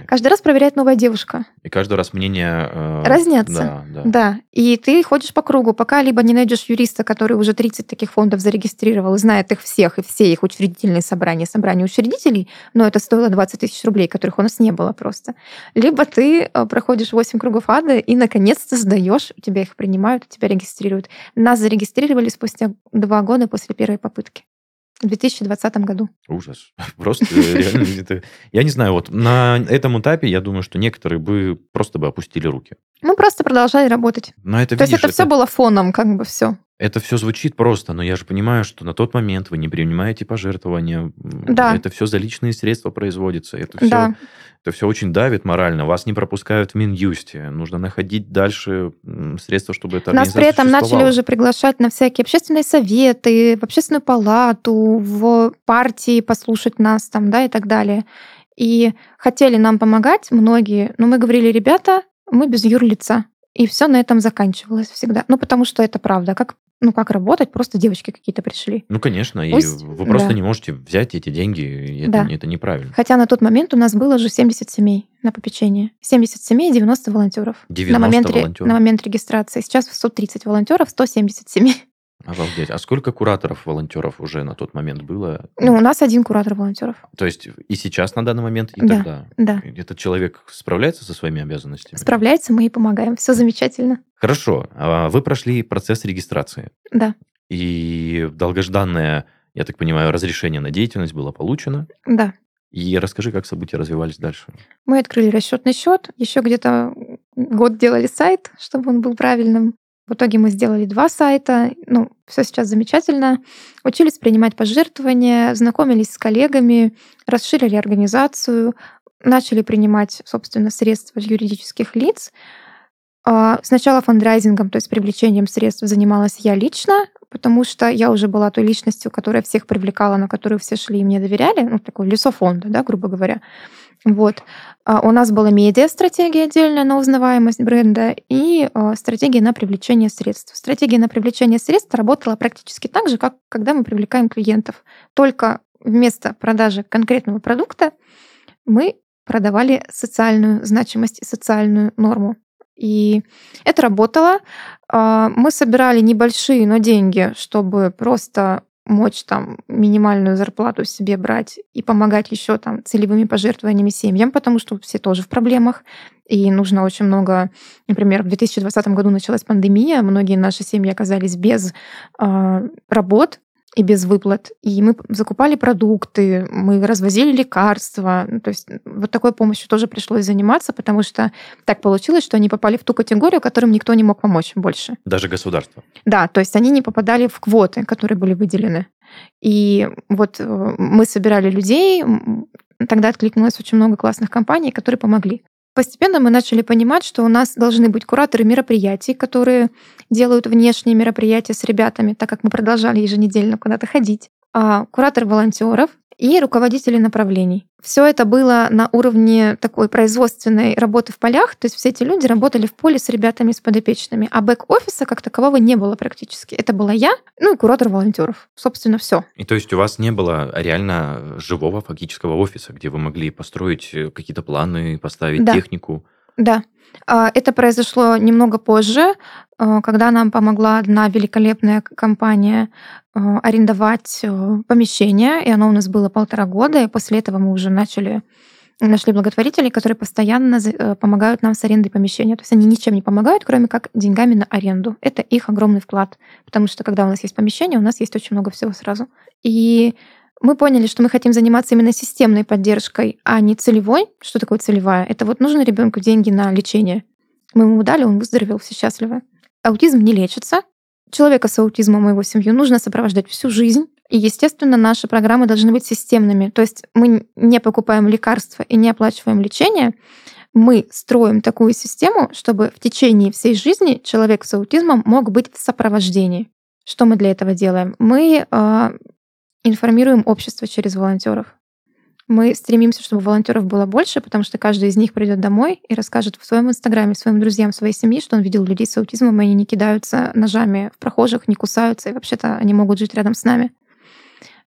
Каждый раз проверяет новая девушка. И каждый раз мнения... Э, Разнятся. Да, да. да. И ты ходишь по кругу, пока либо не найдешь юриста, который уже 30 таких фондов зарегистрировал и знает их всех, и все их учредительные собрания, собрания учредителей, но это стоило 20 тысяч рублей, которых у нас не было просто. Либо ты э, проходишь 8 кругов ада и наконец-то сдаешь, тебя их принимают, тебя регистрируют. Нас зарегистрировали спустя два года после первой попытки. В 2020 году. Ужас. Просто реально это... Я не знаю, вот на этом этапе я думаю, что некоторые бы просто бы опустили руки. Мы просто продолжали работать. Но это, То видишь, есть это, это все было фоном, как бы все. Это все звучит просто, но я же понимаю, что на тот момент вы не принимаете пожертвования. Да. Это все за личные средства производится. Это все, да. это все очень давит морально. Вас не пропускают в Минюсте. Нужно находить дальше средства, чтобы это Нас при этом начали уже приглашать на всякие общественные советы, в общественную палату, в партии послушать нас там, да, и так далее. И хотели нам помогать многие, но мы говорили, ребята, мы без юрлица. И все на этом заканчивалось всегда. Ну, потому что это правда. Как, ну, как работать? Просто девочки какие-то пришли. Ну, конечно. Пусть... И вы просто да. не можете взять эти деньги. И это, да. это неправильно. Хотя на тот момент у нас было уже 70 семей на попечение. 70 семей, 90 волонтеров. 90 на момент, волонтеров. На момент регистрации. Сейчас 130 волонтеров, 170 семей. Обалдеть. А сколько кураторов, волонтеров уже на тот момент было? Ну, у нас один куратор волонтеров. То есть и сейчас на данный момент, и да, тогда? Да. Этот человек справляется со своими обязанностями? Справляется, мы и помогаем. Все замечательно. Хорошо. А вы прошли процесс регистрации. Да. И долгожданное, я так понимаю, разрешение на деятельность было получено. Да. И расскажи, как события развивались дальше. Мы открыли расчетный счет, еще где-то год делали сайт, чтобы он был правильным. В итоге мы сделали два сайта. Ну, все сейчас замечательно. Учились принимать пожертвования, знакомились с коллегами, расширили организацию, начали принимать, собственно, средства юридических лиц. А, сначала фандрайзингом, то есть привлечением средств занималась я лично, потому что я уже была той личностью, которая всех привлекала, на которую все шли и мне доверяли, ну, такой лесофонд, да, грубо говоря. Вот. А, у нас была медиа-стратегия отдельная на узнаваемость бренда и а, стратегия на привлечение средств. Стратегия на привлечение средств работала практически так же, как когда мы привлекаем клиентов. Только вместо продажи конкретного продукта мы продавали социальную значимость и социальную норму. И это работало. А, мы собирали небольшие, но деньги, чтобы просто мочь там минимальную зарплату себе брать и помогать еще там целевыми пожертвованиями семьям, потому что все тоже в проблемах. И нужно очень много, например, в 2020 году началась пандемия, многие наши семьи оказались без э, работ, и без выплат. И мы закупали продукты, мы развозили лекарства. То есть вот такой помощью тоже пришлось заниматься, потому что так получилось, что они попали в ту категорию, которым никто не мог помочь больше. Даже государство? Да, то есть они не попадали в квоты, которые были выделены. И вот э, мы собирали людей, тогда откликнулось очень много классных компаний, которые помогли. Постепенно мы начали понимать, что у нас должны быть кураторы мероприятий, которые делают внешние мероприятия с ребятами, так как мы продолжали еженедельно куда-то ходить. А куратор волонтеров, и руководители направлений. Все это было на уровне такой производственной работы в полях, то есть все эти люди работали в поле с ребятами, с подопечными, а бэк-офиса как такового не было практически. Это была я, ну и куратор волонтеров. Собственно, все. И то есть у вас не было реально живого фактического офиса, где вы могли построить э, какие-то планы, поставить да. технику? Да. А, это произошло немного позже, а, когда нам помогла одна великолепная компания а, арендовать помещение, и оно у нас было полтора года, и после этого мы уже начали нашли благотворителей, которые постоянно э, помогают нам с арендой помещения. То есть они ничем не помогают, кроме как деньгами на аренду. Это их огромный вклад, потому что когда у нас есть помещение, у нас есть очень много всего сразу. И мы поняли, что мы хотим заниматься именно системной поддержкой, а не целевой. Что такое целевая? Это вот нужно ребенку деньги на лечение. Мы ему дали, он выздоровел, все счастливы. Аутизм не лечится. Человека с аутизмом и его семью нужно сопровождать всю жизнь. И, естественно, наши программы должны быть системными. То есть мы не покупаем лекарства и не оплачиваем лечение. Мы строим такую систему, чтобы в течение всей жизни человек с аутизмом мог быть в сопровождении. Что мы для этого делаем? Мы э, информируем общество через волонтеров. Мы стремимся, чтобы волонтеров было больше, потому что каждый из них придет домой и расскажет в своем инстаграме своим друзьям, своей семье, что он видел людей с аутизмом, и они не кидаются ножами в прохожих, не кусаются, и вообще-то они могут жить рядом с нами.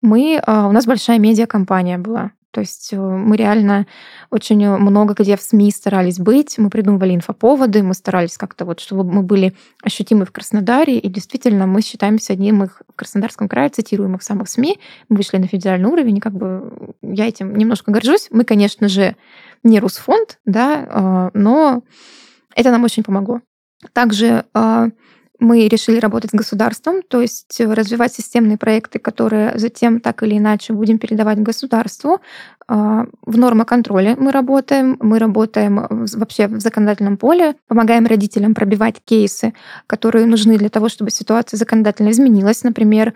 Мы, а, у нас большая медиакомпания была. То есть э, мы реально очень много где в СМИ старались быть, мы придумывали инфоповоды, мы старались как-то вот, чтобы мы были ощутимы в Краснодаре, и действительно мы считаемся одним из в Краснодарском крае цитируемых самых СМИ. Мы вышли на федеральный уровень, и как бы я этим немножко горжусь. Мы, конечно же, не Русфонд, да, но это нам очень помогло. Также мы решили работать с государством, то есть развивать системные проекты, которые затем так или иначе будем передавать государству. А, в нормоконтроле мы работаем, мы работаем вообще в законодательном поле, помогаем родителям пробивать кейсы, которые нужны для того, чтобы ситуация законодательно изменилась. Например,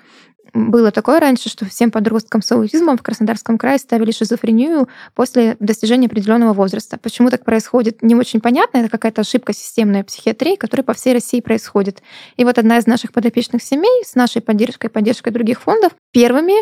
было такое раньше, что всем подросткам с аутизмом в Краснодарском крае ставили шизофрению после достижения определенного возраста. Почему так происходит, не очень понятно. Это какая-то ошибка системной психиатрии, которая по всей России происходит. И вот одна из наших подопечных семей с нашей поддержкой, поддержкой других фондов, первыми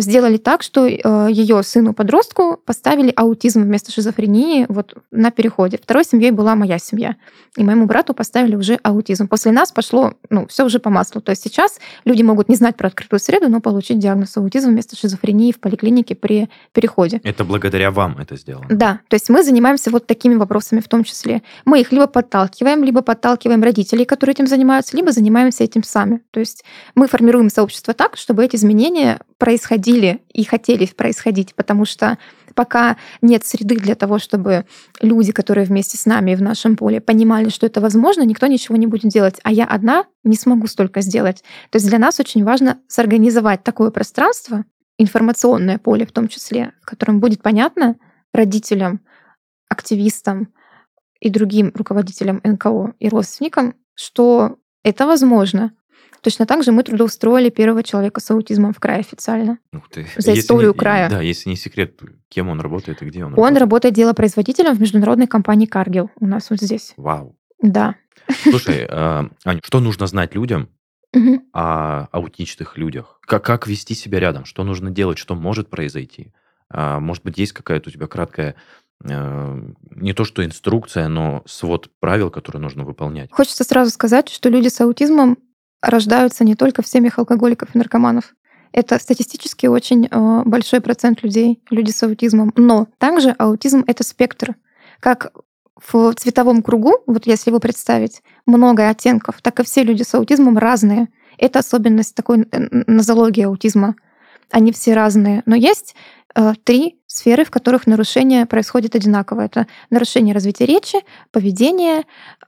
сделали так, что а, ее сыну-подростку поставили аутизм вместо шизофрении вот на переходе. Второй семьей была моя семья. И моему брату поставили уже аутизм. После нас пошло, ну, все уже по маслу. То есть сейчас люди могут не знать про открытую среду, но получить диагноз аутизм вместо шизофрении в поликлинике при переходе. Это благодаря вам это сделано? Да. То есть мы занимаемся вот такими вопросами в том числе. Мы их либо подталкиваем, либо подталкиваем родителей, которые этим занимаются, либо занимаемся этим сами. То есть мы формируем сообщество так, чтобы эти изменения происходили и хотели происходить, потому что пока нет среды для того, чтобы люди, которые вместе с нами в нашем поле, понимали, что это возможно, никто ничего не будет делать. А я одна не смогу столько сделать. То есть для нас очень важно сорганизовать такое пространство, информационное поле в том числе, в котором будет понятно родителям, активистам и другим руководителям НКО и родственникам, что Это возможно. Точно так же мы трудоустроили первого человека с аутизмом в крае официально. Ух ты. За Если историю не- края. Да, если не секрет, кем он работает и где он, Он работает. работает делопроизводителем в международной компании Каргил у нас вот здесь. Вау. Да. Слушай, э, Аня, что нужно знать людям о аутичных людях? Как, как вести себя рядом? Что нужно делать? Что может произойти? А, может быть, есть какая-то у тебя краткая, э, не то что инструкция, но свод правил, которые нужно выполнять? Хочется сразу сказать, что люди с аутизмом рождаются не только в семьях алкоголиков и наркоманов. Это статистически очень э, большой процент людей, люди с аутизмом. Но также аутизм — это спектр. Как в цветовом кругу, вот если его представить, много оттенков, так и все люди с аутизмом разные. Это особенность такой э, нозологии аутизма. Они все разные. Но есть э, три сферы, в которых нарушение происходит одинаково. Это нарушение развития речи, поведения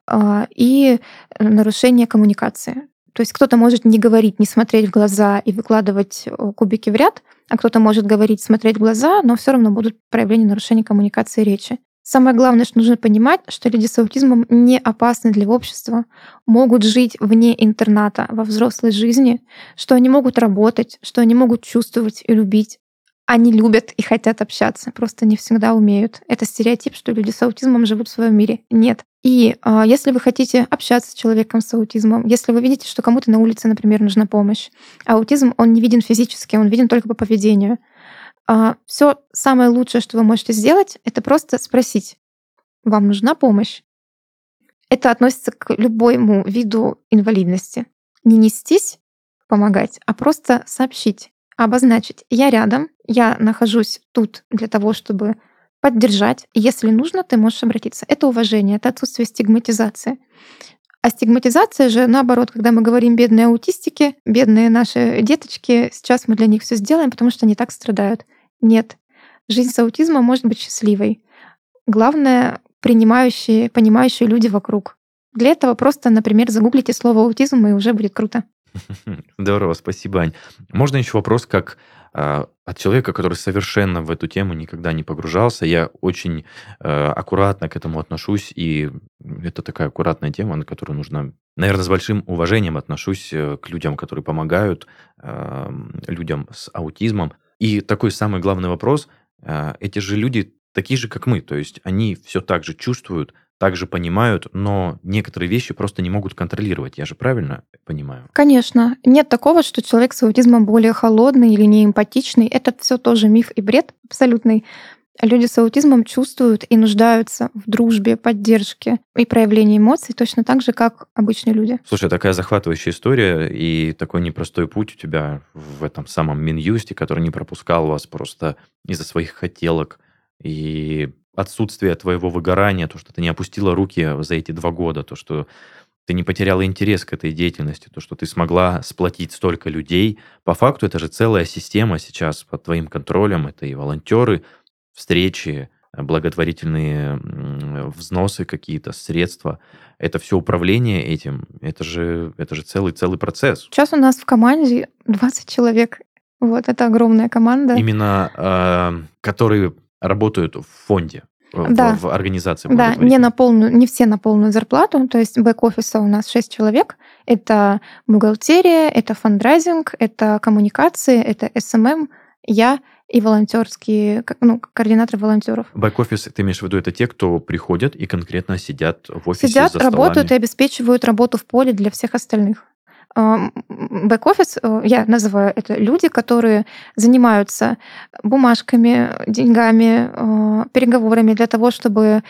а, и нарушение коммуникации. То есть кто-то может не говорить, не смотреть в глаза и выкладывать э, кубики в ряд, а кто-то может говорить, смотреть в глаза, но все равно будут проявления нарушения коммуникации речи. Самое главное, что нужно понимать, что люди с аутизмом не опасны для общества, могут жить вне интерната во взрослой жизни, что они могут работать, что они могут чувствовать и любить. Они любят и хотят общаться, просто не всегда умеют. Это стереотип, что люди с аутизмом живут в своем мире. Нет. И а, если вы хотите общаться с человеком с аутизмом, если вы видите, что кому-то на улице, например, нужна помощь, аутизм, он не виден физически, он виден только по поведению. все самое лучшее, что вы можете сделать, это просто спросить, вам нужна помощь? Это относится к любому виду инвалидности. Не нестись, помогать, а просто сообщить, обозначить. Я рядом, я нахожусь тут для того, чтобы поддержать. Если нужно, ты можешь обратиться. Это уважение, это отсутствие стигматизации. А стигматизация же, наоборот, когда мы говорим бедные аутистики, бедные наши деточки, сейчас мы для них все сделаем, потому что они так страдают. Нет. Жизнь с аутизмом может быть счастливой. Главное, принимающие, понимающие люди вокруг. Для этого просто, например, загуглите слово аутизм, и уже будет круто. Здорово, спасибо, Ань. Можно еще вопрос, как э, от человека, который совершенно в эту тему никогда не погружался. Я очень э, аккуратно к этому отношусь, и это такая аккуратная тема, на которую нужно, наверное, с большим уважением отношусь э, к людям, которые помогают э, людям с аутизмом. И такой самый главный вопрос: э, эти же люди такие же, как мы, то есть они все так же чувствуют, также понимают, но некоторые вещи просто не могут контролировать. Я же правильно понимаю? Конечно. Нет такого, что человек с аутизмом более холодный или неэмпатичный. Это все тоже миф и бред абсолютный. Люди с аутизмом чувствуют и нуждаются в дружбе, поддержке и проявлении эмоций точно так же, как обычные люди. Слушай, такая захватывающая история и такой непростой путь у тебя в этом самом Минюсте, который не пропускал вас просто из-за своих хотелок и отсутствие твоего выгорания, то, что ты не опустила руки за эти два года, то, что ты не потеряла интерес к этой деятельности, то, что ты смогла сплотить столько людей. По факту это же целая система сейчас под твоим контролем. Это и волонтеры, встречи, благотворительные взносы какие-то, средства. Это все управление этим. Это же, это же целый, целый процесс. Сейчас у нас в команде 20 человек. Вот, это огромная команда. Именно э, которые работают в фонде, в, Да. в организации. Да, не, на полную, не все на полную зарплату. То есть бэк-офиса у нас 6 человек. Это бухгалтерия, это фандрайзинг, это коммуникации, это СММ, я и волонтерские, ну, координатор волонтеров. Бэк-офис, ты имеешь в виду, это те, кто приходят и конкретно сидят в офисе Сидят, за работают и обеспечивают работу в поле для всех остальных. Бэк-офис, э, я называю это люди, которые занимаются бумажками, деньгами, э, переговорами для того, чтобы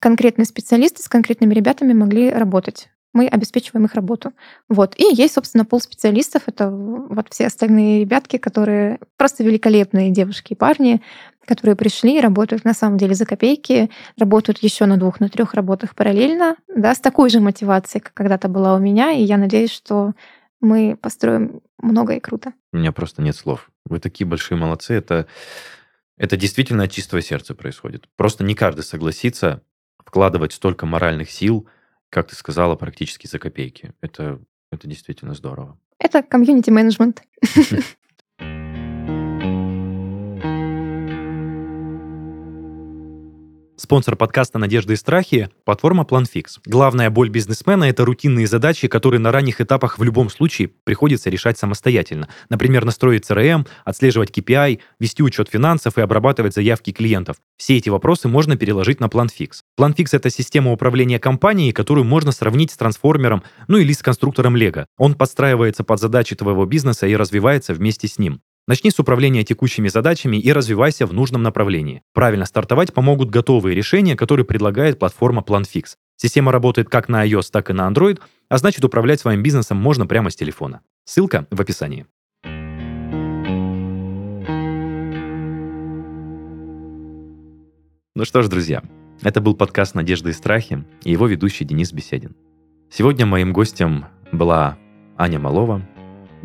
конкретные специалисты с конкретными ребятами могли работать. Мы обеспечиваем их работу. Вот. И есть, собственно, пол специалистов. Это вот все остальные ребятки, которые просто великолепные девушки и парни, которые пришли работают на самом деле за копейки, работают еще на двух, на трех работах параллельно, да, с такой же мотивацией, как когда-то была у меня. И я надеюсь, что мы построим много и круто. У меня просто нет слов. Вы такие большие молодцы. Это, это действительно от чистого сердца происходит. Просто не каждый согласится вкладывать столько моральных сил, как ты сказала, практически за копейки. Это, это действительно здорово. Это комьюнити-менеджмент. Спонсор подкаста «Надежды и страхи» — платформа PlanFix. Главная боль бизнесмена — это рутинные задачи, которые на ранних этапах в любом случае приходится решать самостоятельно. Например, настроить CRM, отслеживать KPI, вести учет финансов и обрабатывать заявки клиентов. Все эти вопросы можно переложить на PlanFix. PlanFix — это система управления компанией, которую можно сравнить с трансформером, ну или с конструктором Lego. Он подстраивается под задачи твоего бизнеса и развивается вместе с ним. Начни с управления текущими задачами и развивайся в нужном направлении. Правильно стартовать помогут готовые решения, которые предлагает платформа PlanFix. Система работает как на iOS, так и на Android, а значит управлять своим бизнесом можно прямо с телефона. Ссылка в описании. Ну что ж, друзья, это был подкаст «Надежды и страхи» и его ведущий Денис Беседин. Сегодня моим гостем была Аня Малова,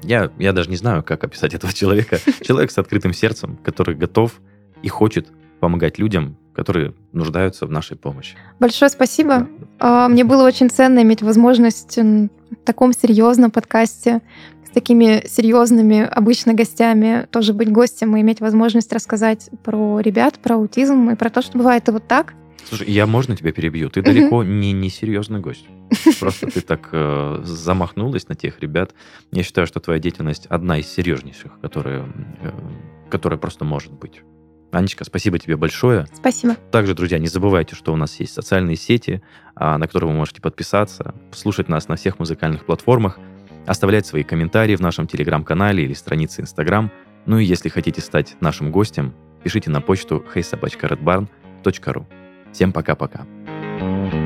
я, я даже не знаю, как описать этого человека. Человек с открытым сердцем, который готов и хочет помогать людям, которые нуждаются в нашей помощи. Большое спасибо. Да. Мне было очень ценно иметь возможность в таком серьезном подкасте с такими серьезными обычно гостями тоже быть гостем и иметь возможность рассказать про ребят, про аутизм и про то, что бывает и вот так. Слушай, я можно тебя перебью? Ты далеко не, не серьезный гость. Просто ты так э, замахнулась на тех ребят. Я считаю, что твоя деятельность одна из серьезнейших, которая, э, которая просто может быть. Анечка, спасибо тебе большое. Спасибо. Также, друзья, не забывайте, что у нас есть социальные сети, а, на которые вы можете подписаться, слушать нас на всех музыкальных платформах, оставлять свои комментарии в нашем телеграм-канале или странице Инстаграм. Ну и если хотите стать нашим гостем, пишите на почту heysobachkaredbarn.ru. Всем пока-пока. thank you